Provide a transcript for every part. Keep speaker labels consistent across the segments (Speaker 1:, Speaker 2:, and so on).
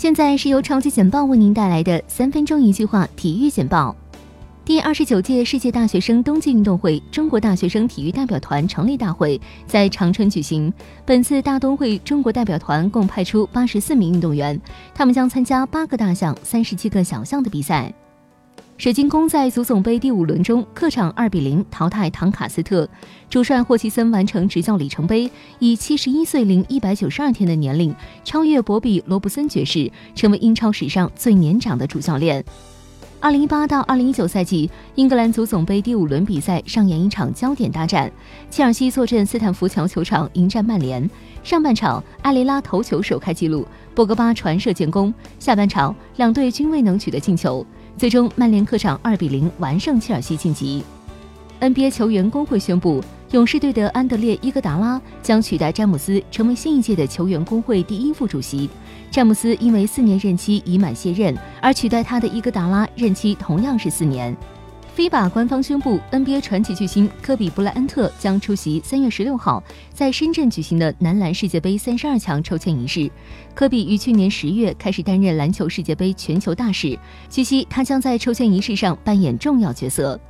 Speaker 1: 现在是由超级简报为您带来的三分钟一句话体育简报。第二十九届世界大学生冬季运动会中国大学生体育代表团成立大会在长春举行。本次大冬会中国代表团共派出八十四名运动员，他们将参加八个大项、三十七个小项的比赛。水晶宫在足总杯第五轮中客场二比零淘汰唐卡斯特，主帅霍奇森完成执教里程碑，以七十一岁零一百九十二天的年龄超越博比罗布森爵士，成为英超史上最年长的主教练。二零一八到二零一九赛季，英格兰足总杯第五轮比赛上演一场焦点大战，切尔西坐镇斯坦福桥球场迎战曼联。上半场，埃雷拉头球首开纪录，博格巴传射建功。下半场，两队均未能取得进球。最终，曼联客场二比零完胜切尔西晋级。NBA 球员工会宣布，勇士队的安德烈伊戈达拉将取代詹姆斯成为新一届的球员工会第一副主席。詹姆斯因为四年任期已满卸任，而取代他的伊戈达拉任期同样是四年。FIBA 官方宣布，NBA 传奇巨星科比布莱恩特将出席三月十六号在深圳举行的男篮世界杯三十二强抽签仪式。科比于去年十月开始担任篮球世界杯全球大使，据悉他将在抽签仪式上扮演重要角色。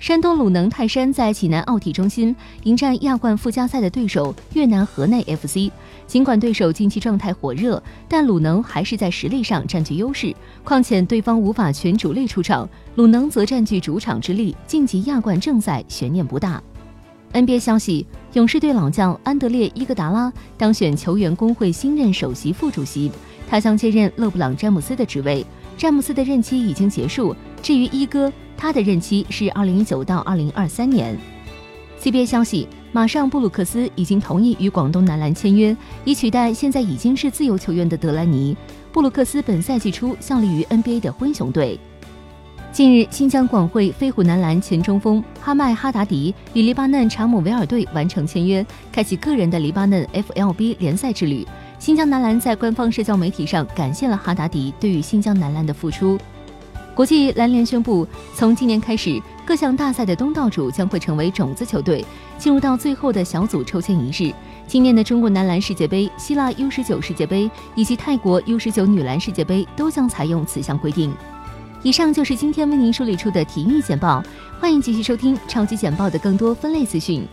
Speaker 1: 山东鲁能泰山在济南奥体中心迎战亚冠附加赛的对手越南河内 FC。尽管对手近期状态火热，但鲁能还是在实力上占据优势。况且对方无法全主力出场，鲁能则占据主场之力，晋级亚冠正赛悬念不大。NBA 消息，勇士队老将安德烈伊戈达拉当选球员工会新任首席副主席，他将接任勒布朗詹姆斯的职位。詹姆斯的任期已经结束，至于伊戈。他的任期是二零一九到二零二三年。CBA 消息，马上布鲁克斯已经同意与广东男篮签约，以取代现在已经是自由球员的德兰尼。布鲁克斯本赛季初效力于 NBA 的灰熊队。近日，新疆广汇飞虎男篮前中锋哈麦哈达迪与黎巴嫩查姆维尔队完成签约，开启个人的黎巴嫩 FLB 联赛之旅。新疆男篮在官方社交媒体上感谢了哈达迪对于新疆男篮的付出。国际篮联宣布，从今年开始，各项大赛的东道主将会成为种子球队，进入到最后的小组抽签仪式。今年的中国男篮世界杯、希腊 U 十九世界杯以及泰国 U 十九女篮世界杯都将采用此项规定。以上就是今天为您梳理出的体育简报，欢迎继续收听超级简报的更多分类资讯。